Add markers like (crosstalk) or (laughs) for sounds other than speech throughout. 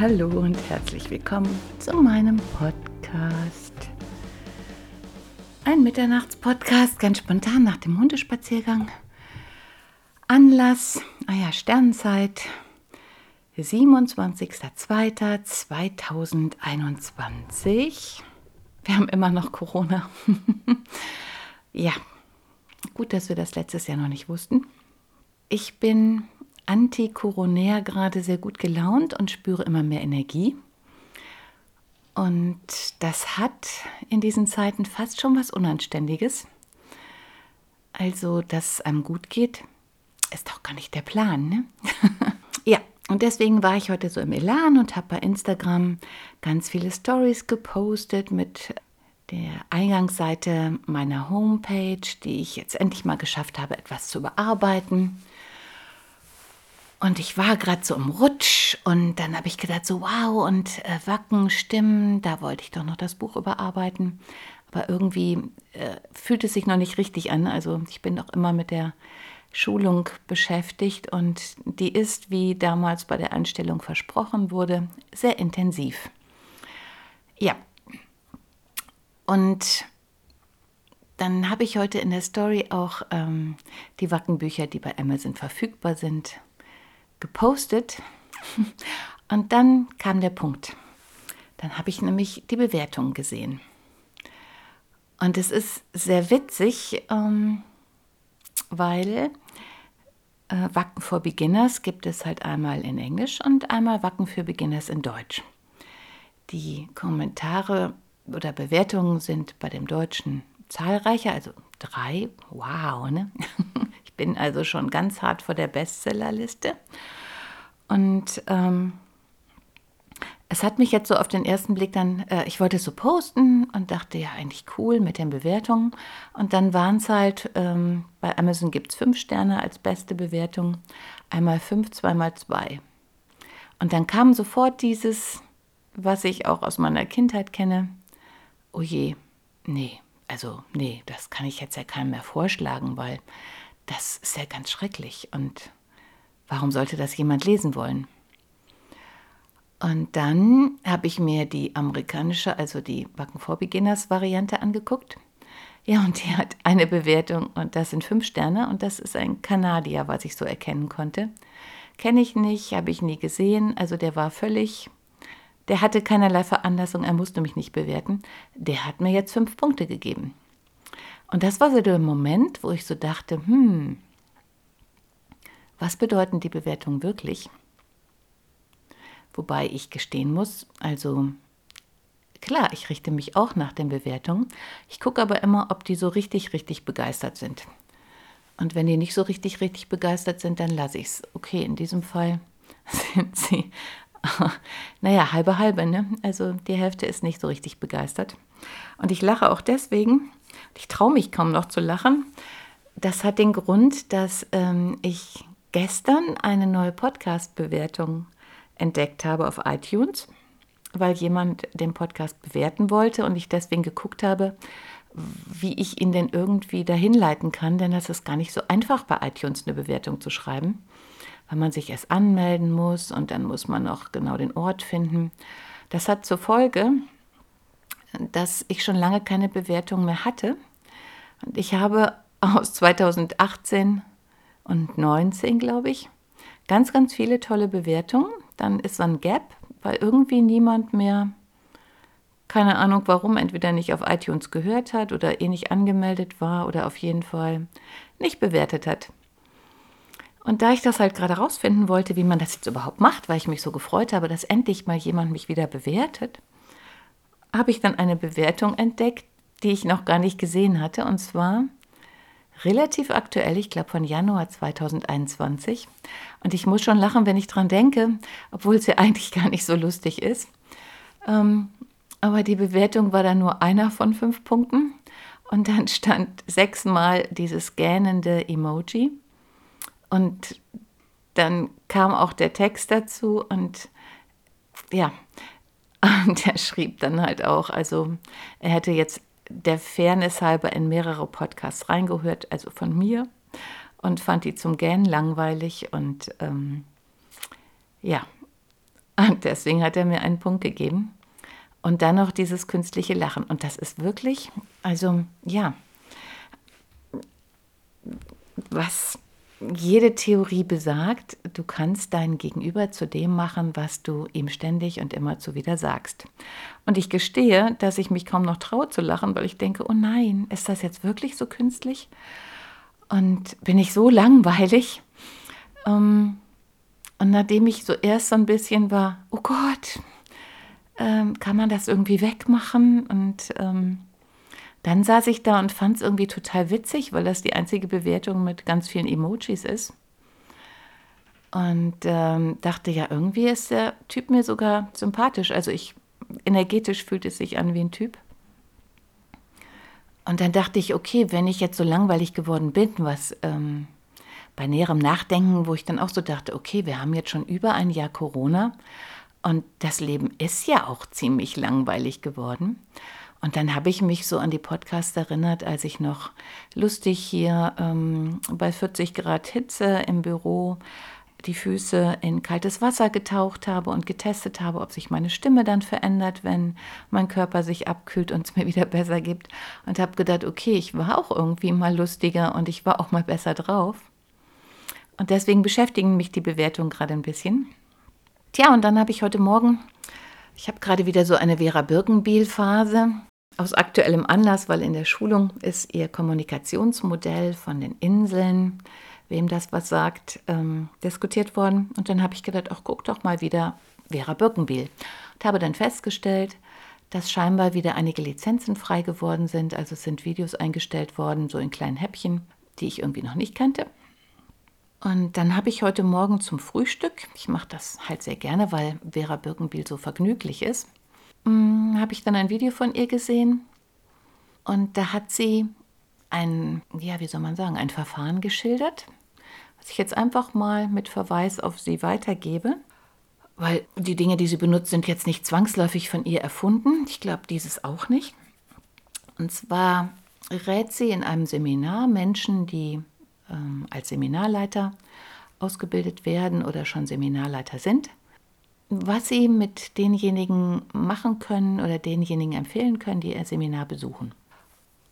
Hallo und herzlich willkommen zu meinem Podcast. Ein Mitternachtspodcast, ganz spontan nach dem Hundespaziergang. Anlass, ah ja, Sternzeit, 27.02.2021. Wir haben immer noch Corona. (laughs) ja, gut, dass wir das letztes Jahr noch nicht wussten. Ich bin antikoronär gerade sehr gut gelaunt und spüre immer mehr Energie. Und das hat in diesen Zeiten fast schon was Unanständiges. Also, dass es einem gut geht, ist doch gar nicht der Plan, ne? (laughs) ja, und deswegen war ich heute so im Elan und habe bei Instagram ganz viele Stories gepostet mit der Eingangsseite meiner Homepage, die ich jetzt endlich mal geschafft habe, etwas zu bearbeiten. Und ich war gerade so im Rutsch und dann habe ich gedacht, so wow, und äh, Wacken, Stimmen, da wollte ich doch noch das Buch überarbeiten. Aber irgendwie äh, fühlt es sich noch nicht richtig an. Also ich bin doch immer mit der Schulung beschäftigt und die ist, wie damals bei der Einstellung versprochen wurde, sehr intensiv. Ja, und dann habe ich heute in der Story auch ähm, die Wackenbücher, die bei Amazon verfügbar sind, gepostet und dann kam der Punkt. Dann habe ich nämlich die Bewertung gesehen. Und es ist sehr witzig, ähm, weil äh, Wacken for Beginners gibt es halt einmal in Englisch und einmal Wacken für Beginners in Deutsch. Die Kommentare oder Bewertungen sind bei dem Deutschen zahlreicher, also drei. Wow, ne? (laughs) bin also schon ganz hart vor der Bestsellerliste. Und ähm, es hat mich jetzt so auf den ersten Blick dann, äh, ich wollte es so posten und dachte, ja, eigentlich cool mit den Bewertungen. Und dann waren es halt, ähm, bei Amazon gibt es fünf Sterne als beste Bewertung, einmal fünf, zweimal zwei. Und dann kam sofort dieses, was ich auch aus meiner Kindheit kenne, oh je, nee, also nee, das kann ich jetzt ja keinem mehr vorschlagen, weil das ist ja ganz schrecklich. Und warum sollte das jemand lesen wollen? Und dann habe ich mir die amerikanische, also die Backen for Beginners Variante angeguckt. Ja, und die hat eine Bewertung und das sind fünf Sterne und das ist ein Kanadier, was ich so erkennen konnte. Kenne ich nicht, habe ich nie gesehen. Also der war völlig, der hatte keinerlei Veranlassung, er musste mich nicht bewerten. Der hat mir jetzt fünf Punkte gegeben. Und das war so der Moment, wo ich so dachte, hm, was bedeuten die Bewertungen wirklich? Wobei ich gestehen muss, also klar, ich richte mich auch nach den Bewertungen. Ich gucke aber immer, ob die so richtig, richtig begeistert sind. Und wenn die nicht so richtig, richtig begeistert sind, dann lasse ich es. Okay, in diesem Fall (laughs) sind sie, (laughs) naja, halbe, halbe, ne? Also die Hälfte ist nicht so richtig begeistert. Und ich lache auch deswegen, ich traue mich kaum noch zu lachen. Das hat den Grund, dass ähm, ich gestern eine neue Podcast-Bewertung entdeckt habe auf iTunes, weil jemand den Podcast bewerten wollte und ich deswegen geguckt habe, wie ich ihn denn irgendwie dahin leiten kann, denn das ist gar nicht so einfach bei iTunes eine Bewertung zu schreiben, weil man sich erst anmelden muss und dann muss man noch genau den Ort finden. Das hat zur Folge, dass ich schon lange keine Bewertung mehr hatte. Und ich habe aus 2018 und 19, glaube ich, ganz, ganz viele tolle Bewertungen. Dann ist so ein Gap, weil irgendwie niemand mehr, keine Ahnung warum, entweder nicht auf iTunes gehört hat oder eh nicht angemeldet war oder auf jeden Fall nicht bewertet hat. Und da ich das halt gerade rausfinden wollte, wie man das jetzt überhaupt macht, weil ich mich so gefreut habe, dass endlich mal jemand mich wieder bewertet, habe ich dann eine Bewertung entdeckt, die ich noch gar nicht gesehen hatte. Und zwar relativ aktuell, ich glaube von Januar 2021. Und ich muss schon lachen, wenn ich dran denke, obwohl es (laughs) ja eigentlich gar nicht so lustig ist. Ähm, aber die Bewertung war dann nur einer von fünf Punkten. Und dann stand sechsmal dieses gähnende Emoji. Und dann kam auch der Text dazu und ja, (laughs) und er schrieb dann halt auch, also er hätte jetzt der Fairness halber in mehrere Podcasts reingehört, also von mir, und fand die zum Gähnen langweilig und ähm, ja, und deswegen hat er mir einen Punkt gegeben. Und dann noch dieses künstliche Lachen. Und das ist wirklich, also ja, was jede Theorie besagt, du kannst dein Gegenüber zu dem machen, was du ihm ständig und immer zuwider sagst. Und ich gestehe, dass ich mich kaum noch traue zu lachen, weil ich denke, oh nein, ist das jetzt wirklich so künstlich? Und bin ich so langweilig? Ähm, und nachdem ich so erst so ein bisschen war, oh Gott, ähm, kann man das irgendwie wegmachen? Und ähm, dann saß ich da und fand es irgendwie total witzig, weil das die einzige Bewertung mit ganz vielen Emojis ist. Und ähm, dachte, ja, irgendwie ist der Typ mir sogar sympathisch. Also ich, energetisch fühlt es sich an wie ein Typ. Und dann dachte ich, okay, wenn ich jetzt so langweilig geworden bin, was ähm, bei näherem Nachdenken, wo ich dann auch so dachte, okay, wir haben jetzt schon über ein Jahr Corona und das Leben ist ja auch ziemlich langweilig geworden. Und dann habe ich mich so an die Podcasts erinnert, als ich noch lustig hier ähm, bei 40 Grad Hitze im Büro die Füße in kaltes Wasser getaucht habe und getestet habe, ob sich meine Stimme dann verändert, wenn mein Körper sich abkühlt und es mir wieder besser gibt. Und habe gedacht, okay, ich war auch irgendwie mal lustiger und ich war auch mal besser drauf. Und deswegen beschäftigen mich die Bewertungen gerade ein bisschen. Tja, und dann habe ich heute Morgen, ich habe gerade wieder so eine Vera Birkenbiel-Phase aus aktuellem Anlass, weil in der Schulung ist ihr Kommunikationsmodell von den Inseln, wem das was sagt, ähm, diskutiert worden. Und dann habe ich gedacht, ach, guck doch mal wieder Vera Birkenbiel. Und habe dann festgestellt, dass scheinbar wieder einige Lizenzen frei geworden sind. Also sind Videos eingestellt worden, so in kleinen Häppchen, die ich irgendwie noch nicht kannte. Und dann habe ich heute Morgen zum Frühstück, ich mache das halt sehr gerne, weil Vera Birkenbiel so vergnüglich ist, habe ich dann ein Video von ihr gesehen und da hat sie ein, ja, wie soll man sagen, ein Verfahren geschildert, was ich jetzt einfach mal mit Verweis auf sie weitergebe, weil die Dinge, die sie benutzt, sind jetzt nicht zwangsläufig von ihr erfunden. Ich glaube, dieses auch nicht. Und zwar rät sie in einem Seminar Menschen, die ähm, als Seminarleiter ausgebildet werden oder schon Seminarleiter sind, was Sie mit denjenigen machen können oder denjenigen empfehlen können, die Ihr Seminar besuchen.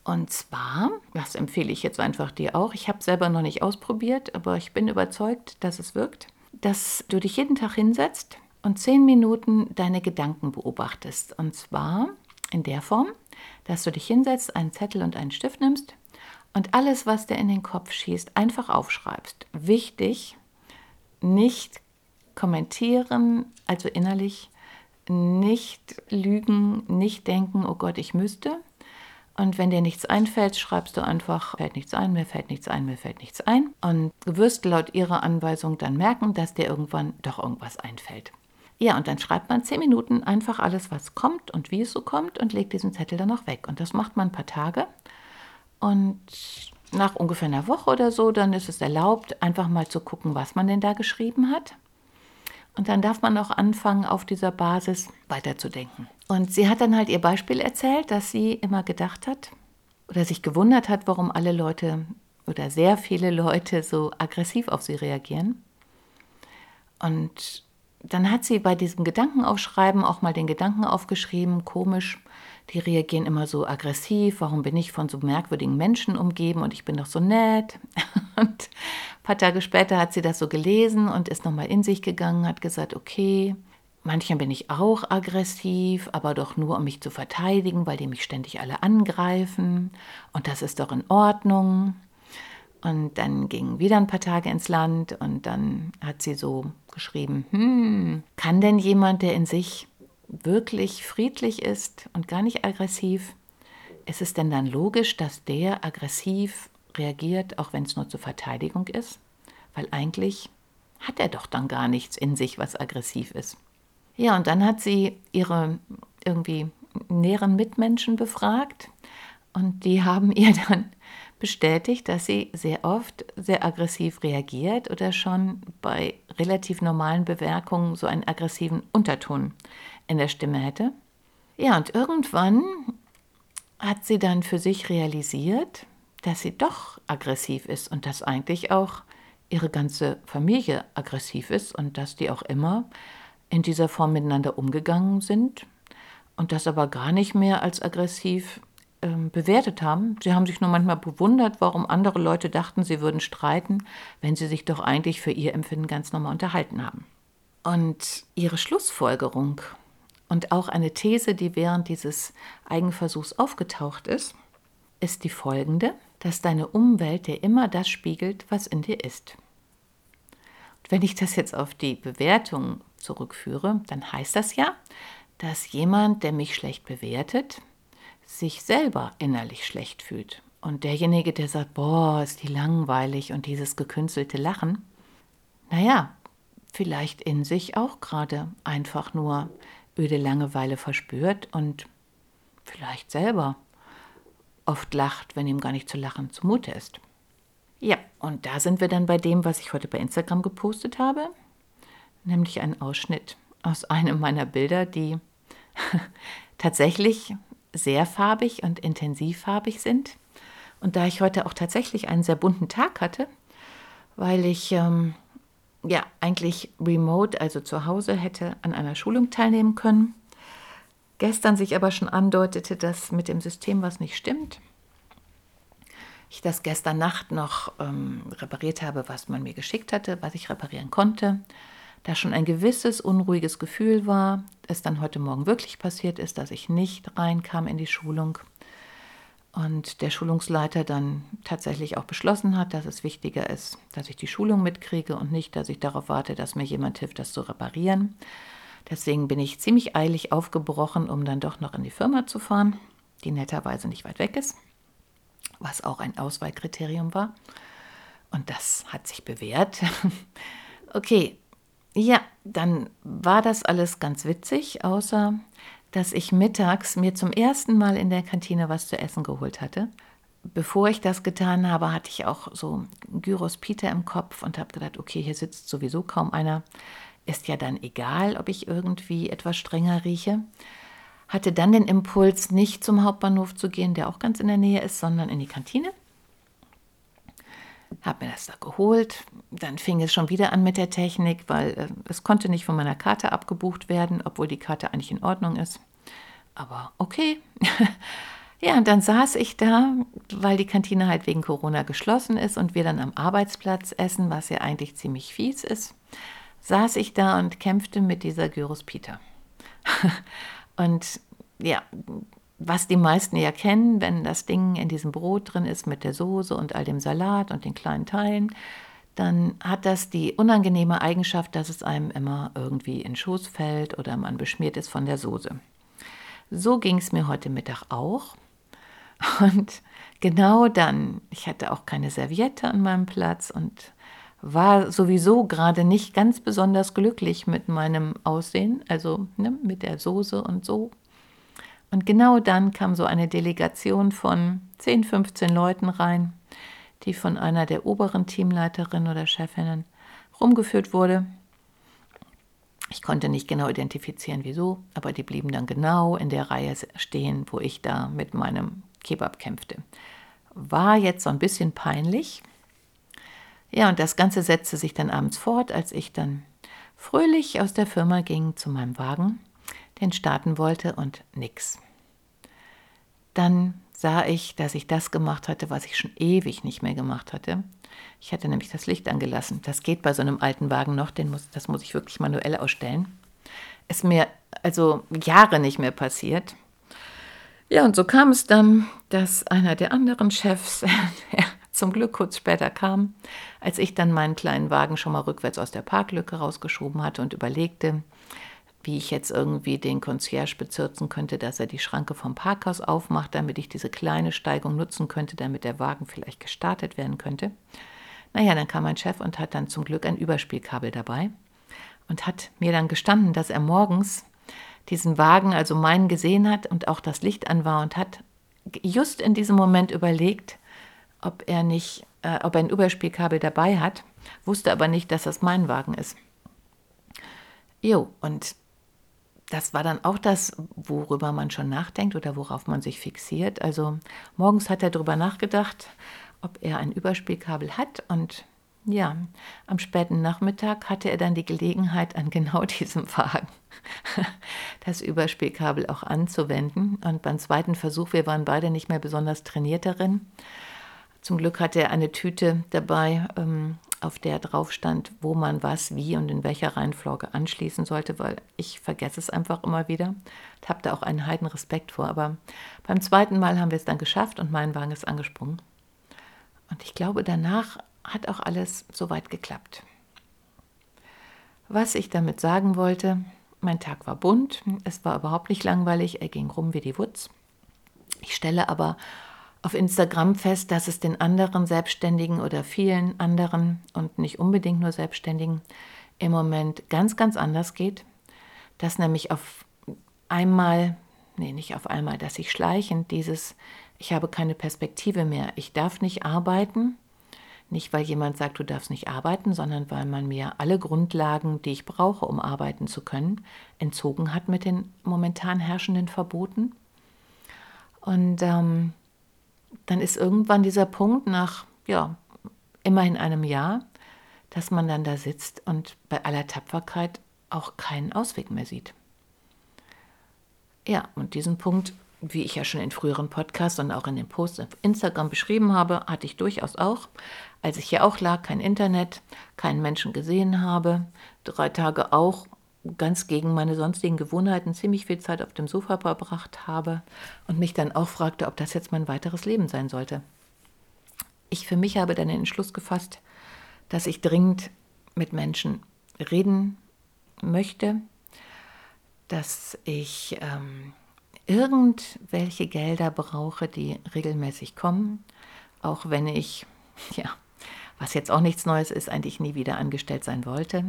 Und zwar, das empfehle ich jetzt einfach dir auch, ich habe es selber noch nicht ausprobiert, aber ich bin überzeugt, dass es wirkt, dass du dich jeden Tag hinsetzt und zehn Minuten deine Gedanken beobachtest. Und zwar in der Form, dass du dich hinsetzt, einen Zettel und einen Stift nimmst und alles, was dir in den Kopf schießt, einfach aufschreibst. Wichtig, nicht kommentieren, also innerlich nicht lügen, nicht denken, oh Gott, ich müsste. Und wenn dir nichts einfällt, schreibst du einfach, fällt nichts ein, mir fällt nichts ein, mir fällt nichts ein. Und du wirst laut ihrer Anweisung dann merken, dass dir irgendwann doch irgendwas einfällt. Ja, und dann schreibt man zehn Minuten einfach alles, was kommt und wie es so kommt und legt diesen Zettel dann auch weg. Und das macht man ein paar Tage. Und nach ungefähr einer Woche oder so, dann ist es erlaubt, einfach mal zu gucken, was man denn da geschrieben hat. Und dann darf man auch anfangen, auf dieser Basis weiterzudenken. Und sie hat dann halt ihr Beispiel erzählt, dass sie immer gedacht hat oder sich gewundert hat, warum alle Leute oder sehr viele Leute so aggressiv auf sie reagieren. Und dann hat sie bei diesem Gedankenaufschreiben auch mal den Gedanken aufgeschrieben, komisch, die reagieren immer so aggressiv, warum bin ich von so merkwürdigen Menschen umgeben und ich bin doch so nett. (laughs) Und ein paar Tage später hat sie das so gelesen und ist nochmal in sich gegangen, hat gesagt, okay, manchmal bin ich auch aggressiv, aber doch nur, um mich zu verteidigen, weil die mich ständig alle angreifen und das ist doch in Ordnung. Und dann gingen wieder ein paar Tage ins Land und dann hat sie so geschrieben, hm, kann denn jemand, der in sich wirklich friedlich ist und gar nicht aggressiv, ist es denn dann logisch, dass der aggressiv reagiert, auch wenn es nur zur Verteidigung ist, weil eigentlich hat er doch dann gar nichts in sich, was aggressiv ist. Ja, und dann hat sie ihre irgendwie näheren Mitmenschen befragt und die haben ihr dann bestätigt, dass sie sehr oft sehr aggressiv reagiert oder schon bei relativ normalen Bemerkungen so einen aggressiven Unterton in der Stimme hätte. Ja, und irgendwann hat sie dann für sich realisiert, dass sie doch aggressiv ist und dass eigentlich auch ihre ganze Familie aggressiv ist und dass die auch immer in dieser Form miteinander umgegangen sind und das aber gar nicht mehr als aggressiv ähm, bewertet haben. Sie haben sich nur manchmal bewundert, warum andere Leute dachten, sie würden streiten, wenn sie sich doch eigentlich für ihr Empfinden ganz normal unterhalten haben. Und ihre Schlussfolgerung und auch eine These, die während dieses Eigenversuchs aufgetaucht ist, ist die folgende, dass deine Umwelt dir immer das spiegelt, was in dir ist. Und wenn ich das jetzt auf die Bewertung zurückführe, dann heißt das ja, dass jemand, der mich schlecht bewertet, sich selber innerlich schlecht fühlt. Und derjenige, der sagt, boah, ist die langweilig und dieses gekünstelte Lachen, naja, vielleicht in sich auch gerade einfach nur öde Langeweile verspürt und vielleicht selber oft lacht, wenn ihm gar nicht zu lachen zumute ist. Ja, und da sind wir dann bei dem, was ich heute bei Instagram gepostet habe, nämlich ein Ausschnitt aus einem meiner Bilder, die (laughs) tatsächlich sehr farbig und intensivfarbig sind. Und da ich heute auch tatsächlich einen sehr bunten Tag hatte, weil ich ähm, ja eigentlich remote, also zu Hause, hätte an einer Schulung teilnehmen können, gestern sich aber schon andeutete, dass mit dem System was nicht stimmt. Ich das gestern Nacht noch ähm, repariert habe, was man mir geschickt hatte, was ich reparieren konnte. Da schon ein gewisses unruhiges Gefühl war, es dann heute Morgen wirklich passiert ist, dass ich nicht reinkam in die Schulung und der Schulungsleiter dann tatsächlich auch beschlossen hat, dass es wichtiger ist, dass ich die Schulung mitkriege und nicht, dass ich darauf warte, dass mir jemand hilft, das zu reparieren. Deswegen bin ich ziemlich eilig aufgebrochen, um dann doch noch in die Firma zu fahren, die netterweise nicht weit weg ist, was auch ein Auswahlkriterium war. Und das hat sich bewährt. (laughs) okay, ja, dann war das alles ganz witzig, außer dass ich mittags mir zum ersten Mal in der Kantine was zu essen geholt hatte. Bevor ich das getan habe, hatte ich auch so Gyros Peter im Kopf und habe gedacht, okay, hier sitzt sowieso kaum einer. Ist ja dann egal, ob ich irgendwie etwas strenger rieche. Hatte dann den Impuls, nicht zum Hauptbahnhof zu gehen, der auch ganz in der Nähe ist, sondern in die Kantine habe mir das da geholt. Dann fing es schon wieder an mit der Technik, weil äh, es konnte nicht von meiner Karte abgebucht werden, obwohl die Karte eigentlich in Ordnung ist. Aber okay. (laughs) ja, und dann saß ich da, weil die Kantine halt wegen Corona geschlossen ist und wir dann am Arbeitsplatz essen, was ja eigentlich ziemlich fies ist, saß ich da und kämpfte mit dieser Gyros Peter. (laughs) und ja, was die meisten ja kennen, wenn das Ding in diesem Brot drin ist mit der Soße und all dem Salat und den kleinen Teilen, dann hat das die unangenehme Eigenschaft, dass es einem immer irgendwie in Schoß fällt oder man beschmiert ist von der Soße. So ging es mir heute Mittag auch. Und genau dann, ich hatte auch keine Serviette an meinem Platz und war sowieso gerade nicht ganz besonders glücklich mit meinem Aussehen, also ne, mit der Soße und so. Und genau dann kam so eine Delegation von 10, 15 Leuten rein, die von einer der oberen Teamleiterinnen oder Chefinnen rumgeführt wurde. Ich konnte nicht genau identifizieren, wieso, aber die blieben dann genau in der Reihe stehen, wo ich da mit meinem Kebab kämpfte. War jetzt so ein bisschen peinlich. Ja, und das Ganze setzte sich dann abends fort, als ich dann fröhlich aus der Firma ging zu meinem Wagen, den starten wollte und nix dann sah ich, dass ich das gemacht hatte, was ich schon ewig nicht mehr gemacht hatte. Ich hatte nämlich das Licht angelassen. Das geht bei so einem alten Wagen noch, den muss, das muss ich wirklich manuell ausstellen. Ist mir also Jahre nicht mehr passiert. Ja, und so kam es dann, dass einer der anderen Chefs, (laughs) der zum Glück kurz später kam, als ich dann meinen kleinen Wagen schon mal rückwärts aus der Parklücke rausgeschoben hatte und überlegte, wie ich jetzt irgendwie den Concierge bezirzen könnte, dass er die Schranke vom Parkhaus aufmacht, damit ich diese kleine Steigung nutzen könnte, damit der Wagen vielleicht gestartet werden könnte. Naja, dann kam mein Chef und hat dann zum Glück ein Überspielkabel dabei und hat mir dann gestanden, dass er morgens diesen Wagen, also meinen, gesehen hat und auch das Licht an war und hat just in diesem Moment überlegt, ob er nicht, äh, ob er ein Überspielkabel dabei hat, wusste aber nicht, dass das mein Wagen ist. Jo, und das war dann auch das, worüber man schon nachdenkt oder worauf man sich fixiert. Also morgens hat er darüber nachgedacht, ob er ein Überspielkabel hat und ja, am späten Nachmittag hatte er dann die Gelegenheit, an genau (laughs) diesem Wagen das Überspielkabel auch anzuwenden. Und beim zweiten Versuch, wir waren beide nicht mehr besonders trainiert darin. Zum Glück hatte er eine Tüte dabei, ähm, auf der drauf stand, wo man was, wie und in welcher Reihenfolge anschließen sollte, weil ich vergesse es einfach immer wieder. Ich habe da auch einen heiden Respekt vor. Aber beim zweiten Mal haben wir es dann geschafft und mein Wagen ist angesprungen. Und ich glaube, danach hat auch alles soweit geklappt. Was ich damit sagen wollte, mein Tag war bunt, es war überhaupt nicht langweilig, er ging rum wie die Wutz. Ich stelle aber auf Instagram fest, dass es den anderen Selbstständigen oder vielen anderen und nicht unbedingt nur Selbstständigen im Moment ganz, ganz anders geht. Dass nämlich auf einmal, nee, nicht auf einmal, dass ich schleichend dieses, ich habe keine Perspektive mehr, ich darf nicht arbeiten, nicht, weil jemand sagt, du darfst nicht arbeiten, sondern weil man mir alle Grundlagen, die ich brauche, um arbeiten zu können, entzogen hat mit den momentan herrschenden Verboten. Und ähm, dann ist irgendwann dieser Punkt nach, ja, immerhin einem Jahr, dass man dann da sitzt und bei aller Tapferkeit auch keinen Ausweg mehr sieht. Ja, und diesen Punkt, wie ich ja schon in früheren Podcasts und auch in den Posts auf Instagram beschrieben habe, hatte ich durchaus auch als ich hier auch lag, kein Internet, keinen Menschen gesehen habe, drei Tage auch ganz gegen meine sonstigen Gewohnheiten ziemlich viel Zeit auf dem Sofa verbracht habe und mich dann auch fragte, ob das jetzt mein weiteres Leben sein sollte. Ich für mich habe dann den Entschluss gefasst, dass ich dringend mit Menschen reden möchte, dass ich ähm, irgendwelche Gelder brauche, die regelmäßig kommen, auch wenn ich (laughs) ja was jetzt auch nichts Neues ist, eigentlich nie wieder angestellt sein wollte,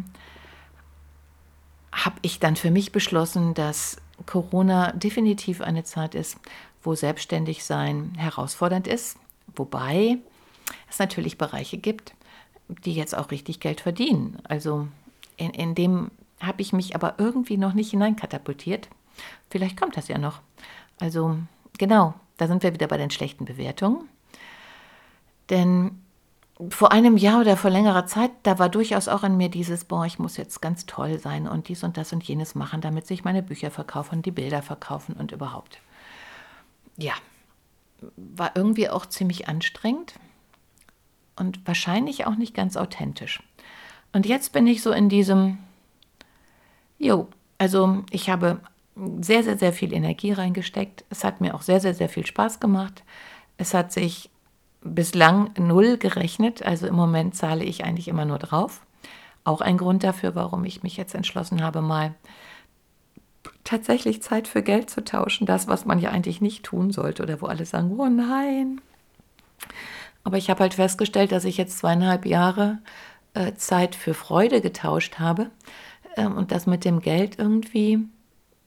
habe ich dann für mich beschlossen, dass Corona definitiv eine Zeit ist, wo selbstständig sein herausfordernd ist, wobei es natürlich Bereiche gibt, die jetzt auch richtig Geld verdienen. Also in, in dem habe ich mich aber irgendwie noch nicht hineinkatapultiert. Vielleicht kommt das ja noch. Also genau, da sind wir wieder bei den schlechten Bewertungen. Denn vor einem Jahr oder vor längerer Zeit, da war durchaus auch in mir dieses, boah, ich muss jetzt ganz toll sein und dies und das und jenes machen, damit sich meine Bücher verkaufen, die Bilder verkaufen und überhaupt. Ja, war irgendwie auch ziemlich anstrengend und wahrscheinlich auch nicht ganz authentisch. Und jetzt bin ich so in diesem, jo, also ich habe sehr, sehr, sehr viel Energie reingesteckt. Es hat mir auch sehr, sehr, sehr viel Spaß gemacht. Es hat sich bislang null gerechnet. Also im Moment zahle ich eigentlich immer nur drauf. Auch ein Grund dafür, warum ich mich jetzt entschlossen habe, mal tatsächlich Zeit für Geld zu tauschen. Das, was man ja eigentlich nicht tun sollte oder wo alle sagen, oh nein. Aber ich habe halt festgestellt, dass ich jetzt zweieinhalb Jahre äh, Zeit für Freude getauscht habe ähm, und das mit dem Geld irgendwie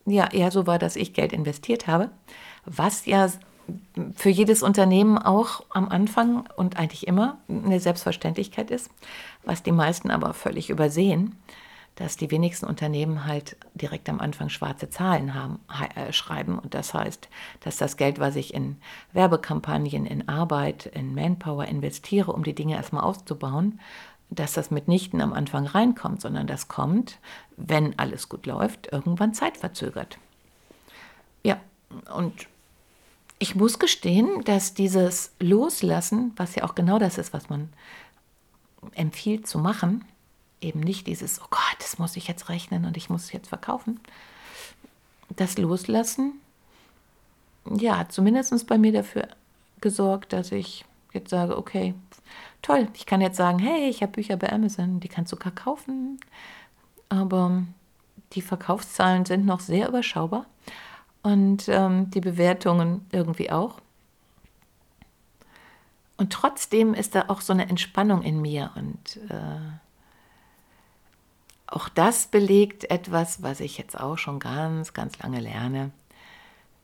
ja eher so war, dass ich Geld investiert habe, was ja für jedes Unternehmen auch am Anfang und eigentlich immer eine Selbstverständlichkeit ist, was die meisten aber völlig übersehen, dass die wenigsten Unternehmen halt direkt am Anfang schwarze Zahlen haben, äh, schreiben. Und das heißt, dass das Geld, was ich in Werbekampagnen, in Arbeit, in Manpower investiere, um die Dinge erstmal auszubauen, dass das mitnichten am Anfang reinkommt, sondern das kommt, wenn alles gut läuft, irgendwann zeitverzögert. Ja, und ich muss gestehen, dass dieses Loslassen, was ja auch genau das ist, was man empfiehlt zu machen, eben nicht dieses, oh Gott, das muss ich jetzt rechnen und ich muss es jetzt verkaufen. Das Loslassen, ja, hat zumindest bei mir dafür gesorgt, dass ich jetzt sage, okay, toll, ich kann jetzt sagen, hey, ich habe Bücher bei Amazon, die kannst du gar kaufen. Aber die Verkaufszahlen sind noch sehr überschaubar und ähm, die Bewertungen irgendwie auch. Und trotzdem ist da auch so eine Entspannung in mir und äh, auch das belegt etwas, was ich jetzt auch schon ganz, ganz lange lerne,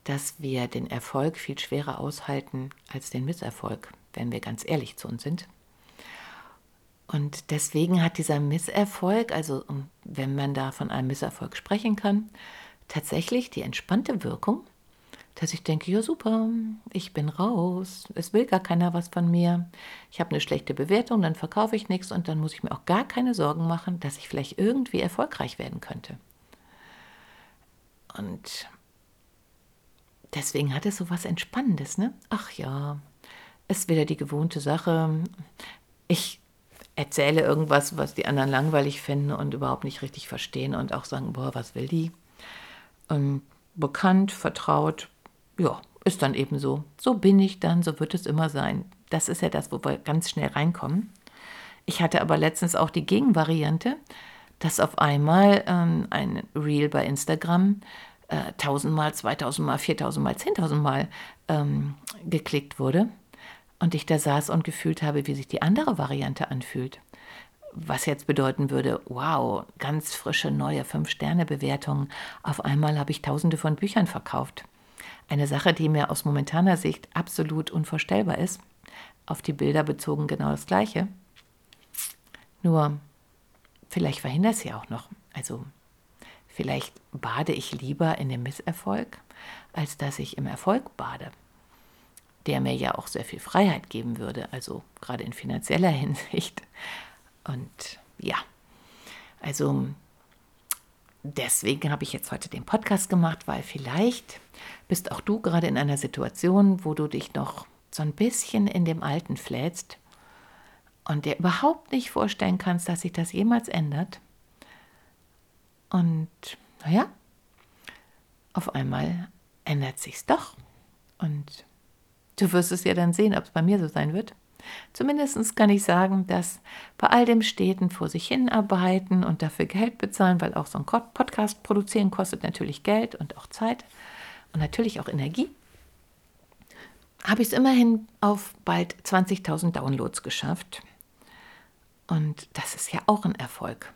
dass wir den Erfolg viel schwerer aushalten als den Misserfolg, wenn wir ganz ehrlich zu uns sind. Und deswegen hat dieser Misserfolg, also wenn man da von einem Misserfolg sprechen kann, tatsächlich die entspannte Wirkung, dass ich denke, ja super, ich bin raus, es will gar keiner was von mir, ich habe eine schlechte Bewertung, dann verkaufe ich nichts und dann muss ich mir auch gar keine Sorgen machen, dass ich vielleicht irgendwie erfolgreich werden könnte. Und deswegen hat es so was Entspannendes, ne? Ach ja, ist wieder die gewohnte Sache. Ich erzähle irgendwas, was die anderen langweilig finden und überhaupt nicht richtig verstehen und auch sagen, boah, was will die? Und bekannt, vertraut, ja, ist dann eben so. So bin ich dann, so wird es immer sein. Das ist ja das, wo wir ganz schnell reinkommen. Ich hatte aber letztens auch die Gegenvariante, dass auf einmal ähm, ein Reel bei Instagram äh, tausendmal, zweitausendmal, viertausendmal, zehntausendmal ähm, geklickt wurde und ich da saß und gefühlt habe, wie sich die andere Variante anfühlt. Was jetzt bedeuten würde, wow, ganz frische neue Fünf-Sterne-Bewertungen. Auf einmal habe ich tausende von Büchern verkauft. Eine Sache, die mir aus momentaner Sicht absolut unvorstellbar ist. Auf die Bilder bezogen genau das Gleiche. Nur, vielleicht verhindert es ja auch noch. Also, vielleicht bade ich lieber in dem Misserfolg, als dass ich im Erfolg bade. Der mir ja auch sehr viel Freiheit geben würde, also gerade in finanzieller (laughs) Hinsicht. Und ja, also deswegen habe ich jetzt heute den Podcast gemacht, weil vielleicht bist auch du gerade in einer Situation, wo du dich noch so ein bisschen in dem Alten flätst und dir überhaupt nicht vorstellen kannst, dass sich das jemals ändert. Und naja, auf einmal ändert sich's doch. Und du wirst es ja dann sehen, ob es bei mir so sein wird. Zumindest kann ich sagen, dass bei all dem Steten vor sich hinarbeiten und dafür Geld bezahlen, weil auch so ein Podcast produzieren kostet natürlich Geld und auch Zeit und natürlich auch Energie, habe ich es immerhin auf bald 20.000 Downloads geschafft. Und das ist ja auch ein Erfolg.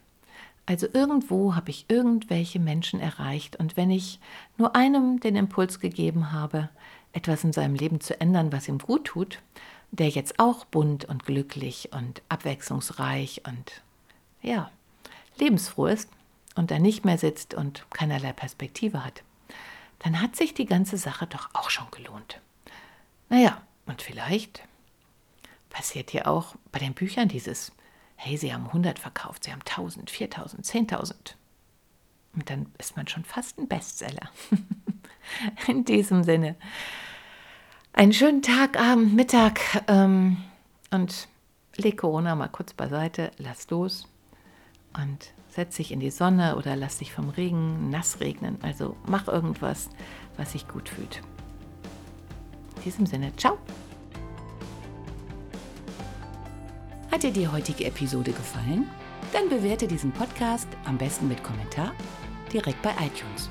Also irgendwo habe ich irgendwelche Menschen erreicht und wenn ich nur einem den Impuls gegeben habe, etwas in seinem Leben zu ändern, was ihm gut tut, der jetzt auch bunt und glücklich und abwechslungsreich und ja, lebensfroh ist und da nicht mehr sitzt und keinerlei Perspektive hat, dann hat sich die ganze Sache doch auch schon gelohnt. Naja, und vielleicht passiert hier auch bei den Büchern dieses, hey, Sie haben 100 verkauft, Sie haben 1000, 4000, 10.000. Und dann ist man schon fast ein Bestseller. (laughs) In diesem Sinne, einen schönen Tag, Abend, Mittag ähm, und leg Corona mal kurz beiseite, lass los und setz dich in die Sonne oder lass dich vom Regen nass regnen. Also mach irgendwas, was sich gut fühlt. In diesem Sinne, ciao. Hat dir die heutige Episode gefallen? Dann bewerte diesen Podcast am besten mit Kommentar direkt bei iTunes.